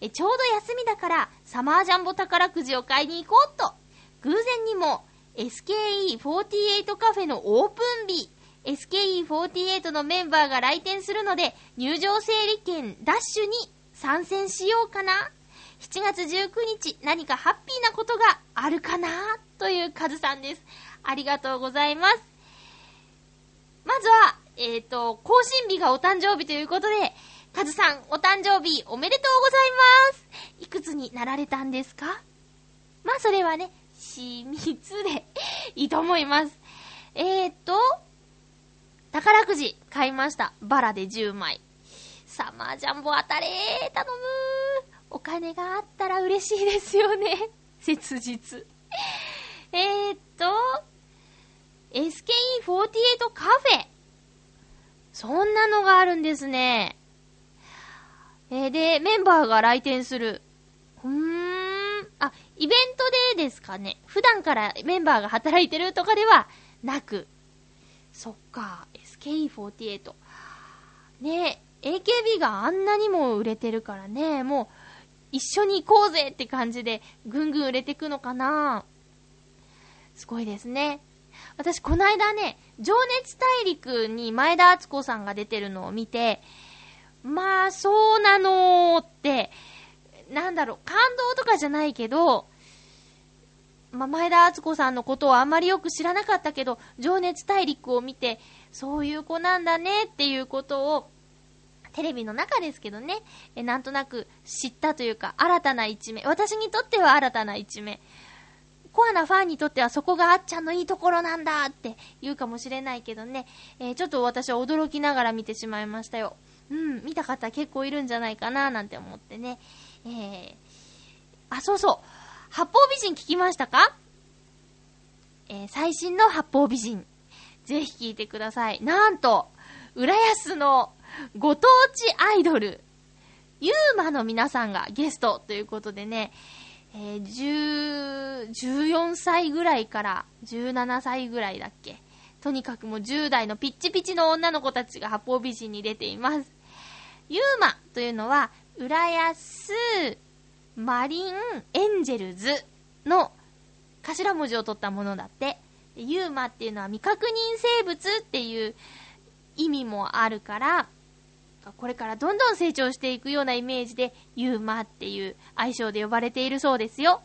え、ちょうど休みだから、サマージャンボ宝くじを買いに行こうと。偶然にも、SKE48 カフェのオープン日、SKE48 のメンバーが来店するので、入場整理券ダッシュに参戦しようかな。7月19日、何かハッピーなことがあるかな？というカズさんです。ありがとうございます。まずは、えっ、と、更新日がお誕生日ということで、カズさん、お誕生日おめでとうございます。いくつになられたんですか？まあ、それはね、秘密でいいと思います。えーと、宝くじ買いました。バラで10枚。サマージャンボ当たれー頼むーお金があったら嬉しいですよね。切実。えーと、SKE48 カフェ。そんなのがあるんですね。えー、で、メンバーが来店する。うーん。イベントでですかね。普段からメンバーが働いてるとかではなく。そっか、SKE48。ね、AKB があんなにも売れてるからね、もう、一緒に行こうぜって感じで、ぐんぐん売れてくのかなすごいですね。私、この間ね、情熱大陸に前田敦子さんが出てるのを見て、まあ、そうなのーって、なんだろう、感動とかじゃないけど、ま、前田敦子さんのことをあまりよく知らなかったけど、情熱大陸を見て、そういう子なんだねっていうことを、テレビの中ですけどね、えなんとなく知ったというか、新たな一面。私にとっては新たな一面。コアなファンにとってはそこがあっちゃんのいいところなんだって言うかもしれないけどね、えーちょっと私は驚きながら見てしまいましたよ。うん、見た方結構いるんじゃないかななんて思ってね。えー、あ、そうそう。八方美人聞きましたか？えー最新の八方美人。ぜひ聞いてください。なんと、浦安のご当地アイドル、ユーマの皆さんがゲストということでね、えー、10 14歳ぐらいから17歳ぐらいだっけとにかくもう10代のピッチピチの女の子たちが八方美人に出ています。ユーマというのは、浦安マリンエンジェルズの頭文字を取ったものだって。ユーマっていうのは未確認生物っていう意味もあるから、これからどんどん成長していくようなイメージで、ユーマっていう愛称で呼ばれているそうですよ。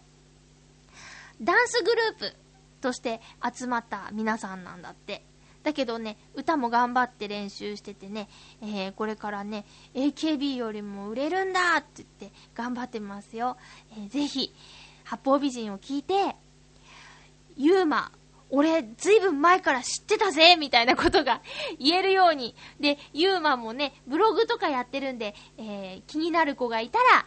ダンスグループとして集まった皆さんなんだって。だけどね、歌も頑張って練習しててね、えーこれからね、AKB よりも売れるんだって言って頑張ってますよ。えーぜひ、八方美人を聞いて、ユーマ、俺、ずいぶん前から知ってたぜみたいなことが 言えるように。で、ユーマもね、ブログとかやってるんで、えー気になる子がいたら、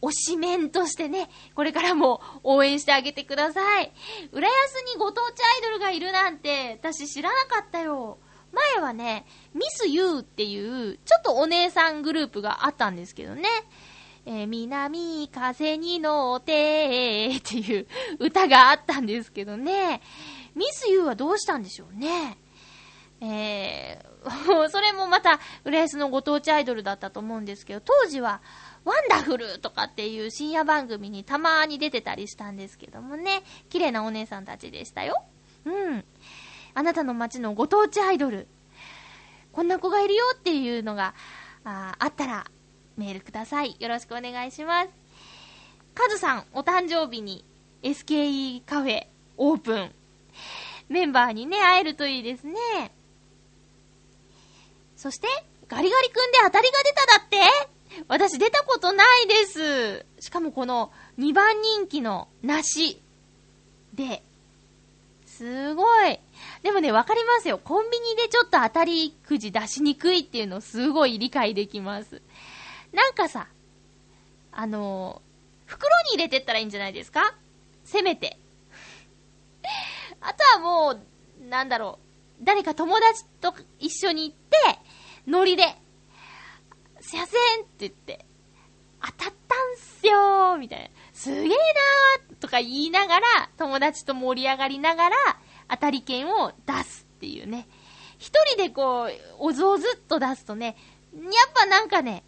推しメンとしてね、これからも応援してあげてください。浦安にご当地アイドルがいるなんて、私知らなかったよ。前はね、ミスユーっていう、ちょっとお姉さんグループがあったんですけどね。えー南風に乗ってっていう歌があったんですけどね。ミスユーはどうしたんでしょうね。えー、それもまた、浦安のご当地アイドルだったと思うんですけど、当時は、ワンダフルとかっていう深夜番組にたまに出てたりしたんですけどもね、綺麗なお姉さんたちでしたよ。うん。あなたの街のご当地アイドル、こんな子がいるよっていうのが、ああったら、メールください。よろしくお願いします。カズさん、お誕生日に SKE カフェオープン。メンバーにね、会えるといいですね。そして、ガリガリ君で当たりが出ただって 私出たことないです。しかもこの2番人気の梨で、すごい。でもね、わかりますよ。コンビニでちょっと当たりくじ出しにくいっていうのすごい理解できます。なんかさ、あのー袋に入れてったらいいんじゃないですか？せめて。あとはもう、なんだろう。誰か友達と一緒に行って、ノリで、すいませんって言って、当たったんすよみたいな。すげえなーとか言いながら、友達と盛り上がりながら、当たり券を出すっていうね。一人でこう、おずおずっと出すとね、やっぱなんかね、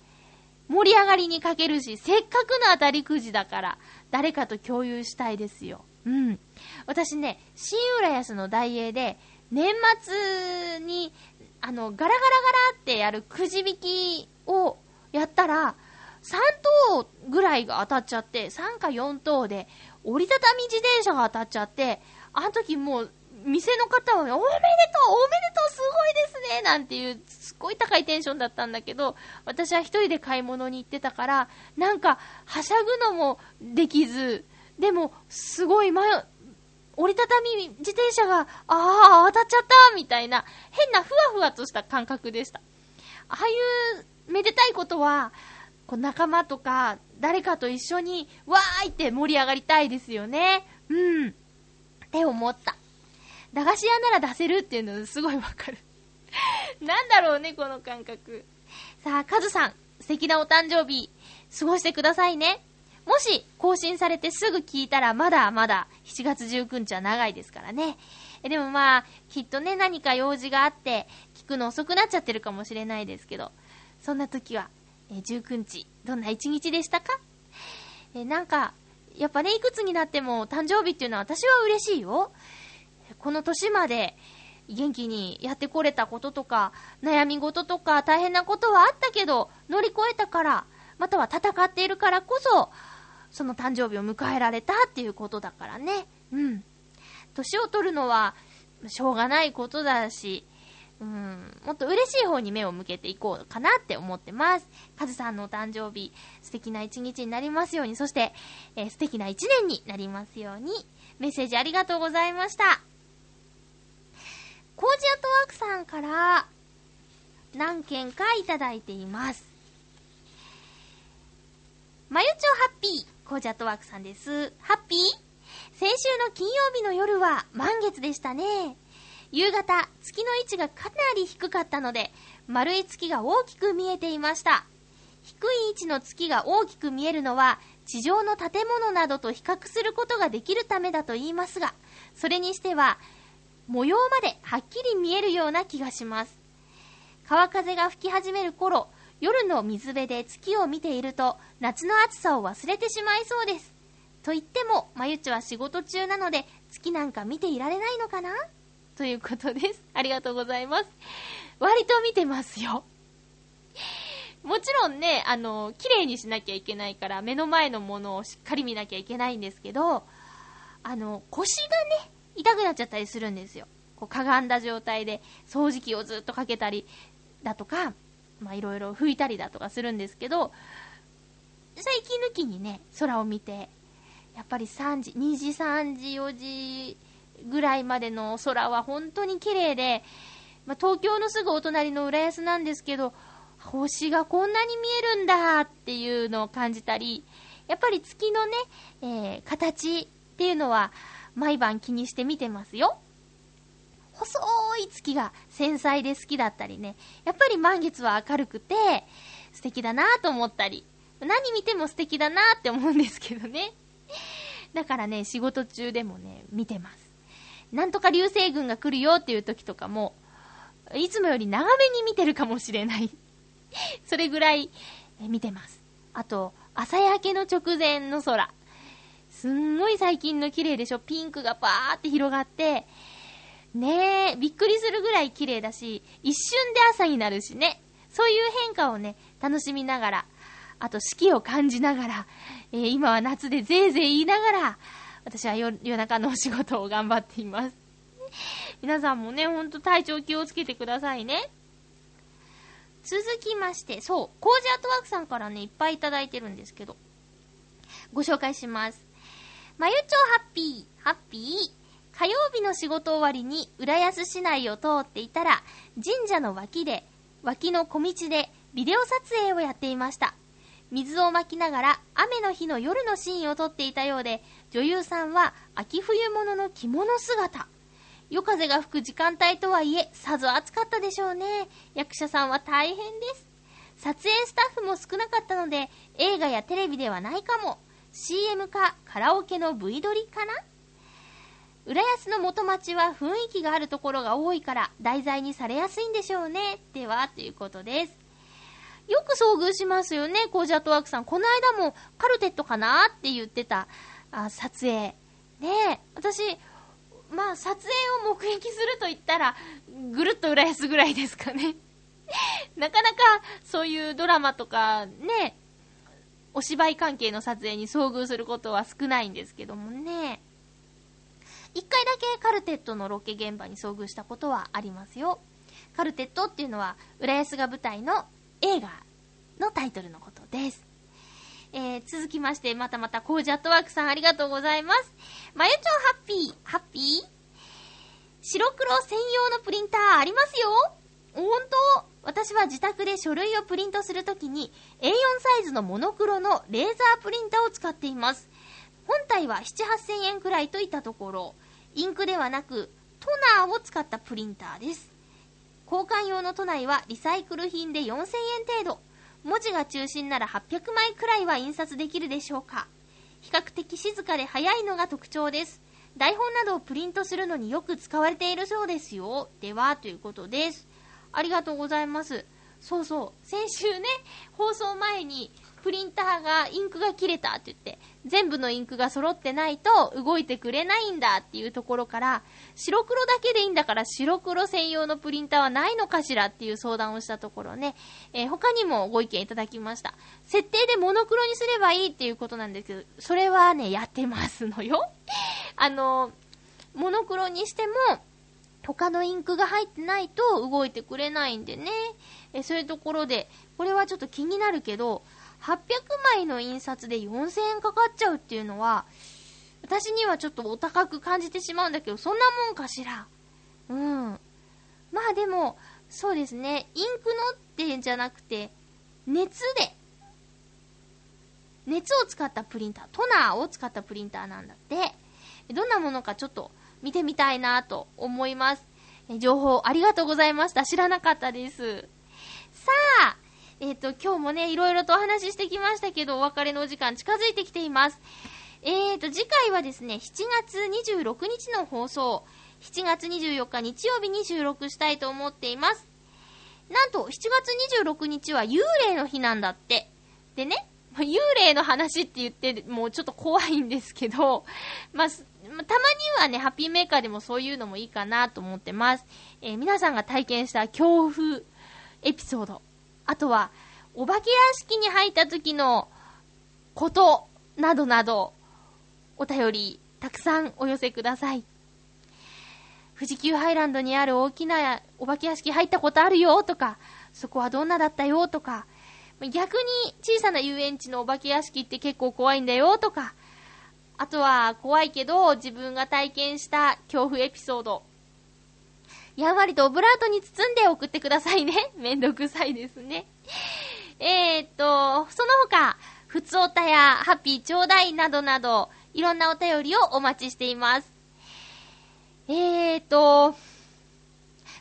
盛り上がりに欠けるし、せっかくの当たりくじだから、誰かと共有したいですよ。うん。私ね、新浦安の大英で、年末に、あの、ガラガラガラってやるくじ引きをやったら、3等ぐらいが当たっちゃって、3か4等で、折りたたみ自転車が当たっちゃって、あの時もう、店の方はね、おめでとうおめでとうすごいですねなんていう、すっごい高いテンションだったんだけど、私は一人で買い物に行ってたから、なんか、はしゃぐのもできず、でも、すごい、ま、折りたたみ自転車が、ああ、当たっちゃったみたいな、変なふわふわとした感覚でした。ああいう、めでたいことは、こう仲間とか、誰かと一緒に、わーいって盛り上がりたいですよね。うん。って思った。駄菓子屋なら出せるっていうのすごいわかる。なんだろうね、この感覚。さあ、カズさん、素敵なお誕生日、過ごしてくださいね。もし、更新されてすぐ聞いたら、まだまだ、7月19日は長いですからね。えでもまあ、きっとね、何か用事があって、聞くの遅くなっちゃってるかもしれないですけど、そんな時は、え19日、どんな一日でしたか？えなんか、やっぱね、いくつになっても誕生日っていうのは私は嬉しいよ。この年まで元気にやってこれたこととか、悩み事とか大変なことはあったけど、乗り越えたから、または戦っているからこそ、その誕生日を迎えられたっていうことだからね。うん。年を取るのは、しょうがないことだし、うん、もっと嬉しい方に目を向けていこうかなって思ってます。カズさんのお誕生日、素敵な一日になりますように、そして、えー素敵な一年になりますように、メッセージありがとうございました。コージアトワークさんから、何件かいただいています。まゆちょハッピー、コージアトワークさんです。ハッピー先週の金曜日の夜は満月でしたね。夕方、月の位置がかなり低かったので、丸い月が大きく見えていました。低い位置の月が大きく見えるのは、地上の建物などと比較することができるためだと言いますが、それにしては、模様まではっきり見えるような気がします。川風が吹き始める頃、夜の水辺で月を見ていると、夏の暑さを忘れてしまいそうです。と言っても、まゆちは仕事中なので、月なんか見ていられないのかな？ということです。ありがとうございます。割と見てますよ。もちろんね、あの、綺麗にしなきゃいけないから、目の前のものをしっかり見なきゃいけないんですけど、あの、腰がね、痛くなっちゃったりするんですよ。こう、かがんだ状態で、掃除機をずっとかけたり、だとか、まあ、いろいろ拭いたりだとかするんですけど、最近抜きにね、空を見て、やっぱり3時、2時、3時、4時ぐらいまでの空は本当に綺麗で、まあ、東京のすぐお隣の浦安なんですけど、星がこんなに見えるんだっていうのを感じたり、やっぱり月のね、えー形っていうのは毎晩気にして見てますよ。細い月が繊細で好きだったりね、やっぱり満月は明るくて素敵だなと思ったり、何見ても素敵だなって思うんですけどね。だからね、仕事中でもね、見てます。なんとか流星群が来るよっていう時とかも、いつもより長めに見てるかもしれない。それぐらい見てます。あと、朝焼けの直前の空。すんごい最近の綺麗でしょピンクがバーって広がって、ねえ、びっくりするぐらい綺麗だし、一瞬で朝になるしね。そういう変化をね、楽しみながら、あと四季を感じながら、えー今は夏でぜいぜい言いながら、私は夜中のお仕事を頑張っています。皆さんもね、ほんと体調気をつけてくださいね。続きまして、そう、コージアートワークさんからね、いっぱいいただいてるんですけど、ご紹介します。まゆちょハッピー、ハッピー。火曜日の仕事終わりに浦安市内を通っていたら、神社の脇で、脇の小道でビデオ撮影をやっていました。水をまきながら雨の日の夜のシーンを撮っていたようで、女優さんは秋冬物の着物姿。夜風が吹く時間帯とはいえ、さぞ暑かったでしょうね。役者さんは大変です。撮影スタッフも少なかったので、映画やテレビではないかも。CM かカラオケの V 撮りかな浦安の元町は雰囲気があるところが多いから題材にされやすいんでしょうね。では、ということです。よく遭遇しますよね、コージャットワークさん。この間もカルテットかなって言ってたあ撮影。ね、私、まあ撮影を目撃すると言ったら、ぐるっと浦安ぐらいですかね。なかなかそういうドラマとかね、お芝居関係の撮影に遭遇することは少ないんですけどもね。一回だけカルテットのロケ現場に遭遇したことはありますよ。カルテットっていうのは、浦安が舞台の映画のタイトルのことです。えー、続きまして、またまたコージャットワークさんありがとうございます。まゆちょハッピー、ハッピー？白黒専用のプリンターありますよほんと私は自宅で書類をプリントするときに A4 サイズのモノクロのレーザープリンターを使っています。本体は7、8000円くらいといったところ、インクではなくトナーを使ったプリンターです。交換用の都内はリサイクル品で4000円程度。文字が中心なら800枚くらいは印刷できるでしょうか。比較的静かで早いのが特徴です。台本などをプリントするのによく使われているそうですよ。では、ということです。ありがとうございます。そうそう。先週ね、放送前に、プリンターが、インクが切れたって言って、全部のインクが揃ってないと動いてくれないんだっていうところから、白黒だけでいいんだから白黒専用のプリンターはないのかしらっていう相談をしたところね、えー他にもご意見いただきました。設定でモノクロにすればいいっていうことなんですけど、それはね、やってますのよ。あの、モノクロにしても、他のインクが入ってないと動いてくれないんでね。えそういうところで、これはちょっと気になるけど、800枚の印刷で4000円かかっちゃうっていうのは、私にはちょっとお高く感じてしまうんだけど、そんなもんかしら。うん。まあでも、そうですね、インクのってんじゃなくて、熱で、熱を使ったプリンター、トナーを使ったプリンターなんだって。どんなものかちょっと見てみたいなと思います。情報ありがとうございました。知らなかったです。さあ、えっ、と、今日もね、いろいろとお話ししてきましたけど、お別れのお時間近づいてきています。えっ、と、次回はですね、7月26日の放送、7月24日日曜日に収録したいと思っています。なんと、7月26日は幽霊の日なんだって。でね、幽霊の話って言って、もうちょっと怖いんですけど、まあたまにはね、ハッピーメーカーでもそういうのもいいかなと思ってます。えー皆さんが体験した恐怖エピソード、あとは、お化け屋敷に入った時のことなどなど、お便りたくさんお寄せください。富士急ハイランドにある大きなお化け屋敷入ったことあるよとか、そこはどんなだったよとか、逆に小さな遊園地のお化け屋敷って結構怖いんだよとか、あとは怖いけど自分が体験した恐怖エピソード。やんわりとオブラートに包んで送ってくださいね。めんどくさいですね。えー、っと、その他、ふつおたやハッピーちょうだいなどなど、いろんなお便りをお待ちしています。えー、っと、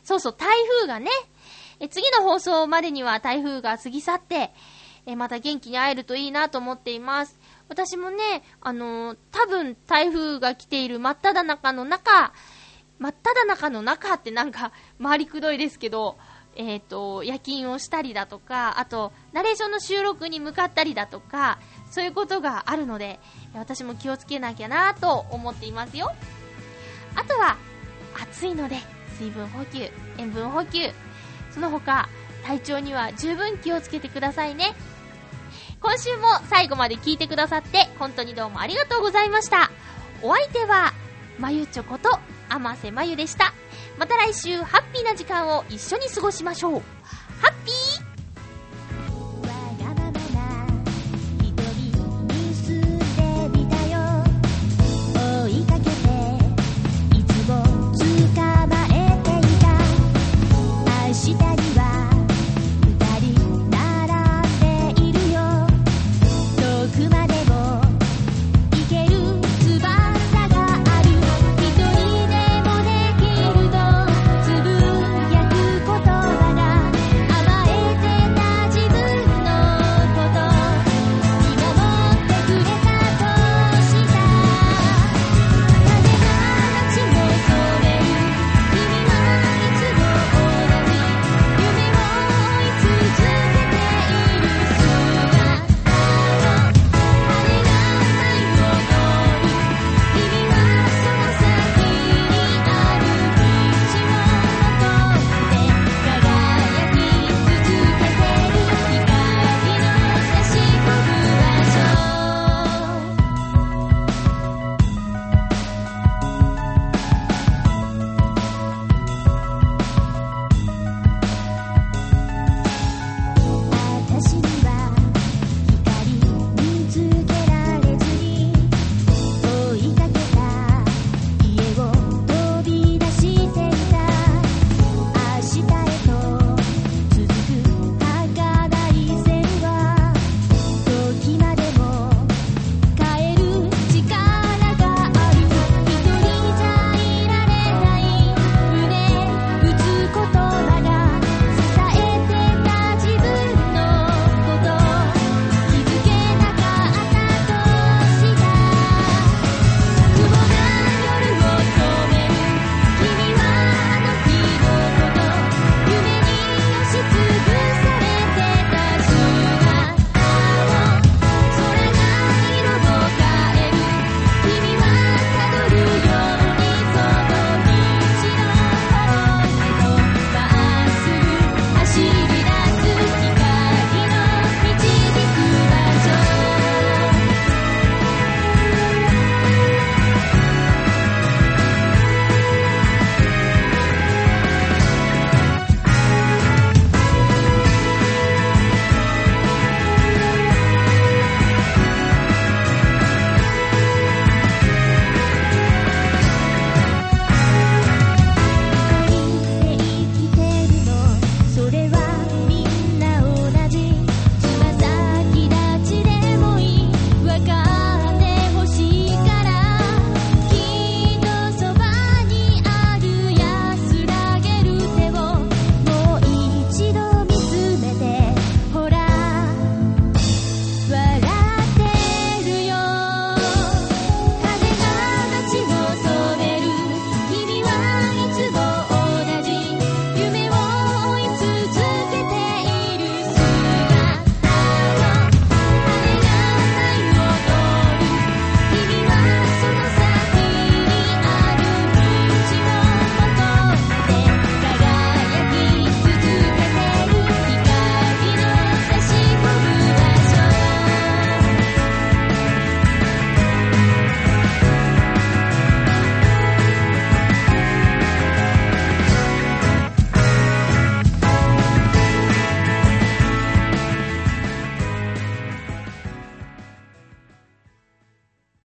そうそう、台風がね、え次の放送までには台風が過ぎ去って、えまた元気に会えるといいなと思っています。私もね、あのー多分台風が来ている真っ只中の中、真っ只中の中ってなんか回りくどいですけど、えっ、と、夜勤をしたりだとか、あと、ナレーションの収録に向かったりだとか、そういうことがあるので、私も気をつけなきゃなと思っていますよ。あとは、暑いので、水分補給、塩分補給、その他、体調には十分気をつけてくださいね。今週も最後まで聞いてくださって、本当にどうもありがとうございました。お相手は、まゆちょこと、天瀬まゆでした。また来週ハッピーな時間を一緒に過ごしましょう。ハッピー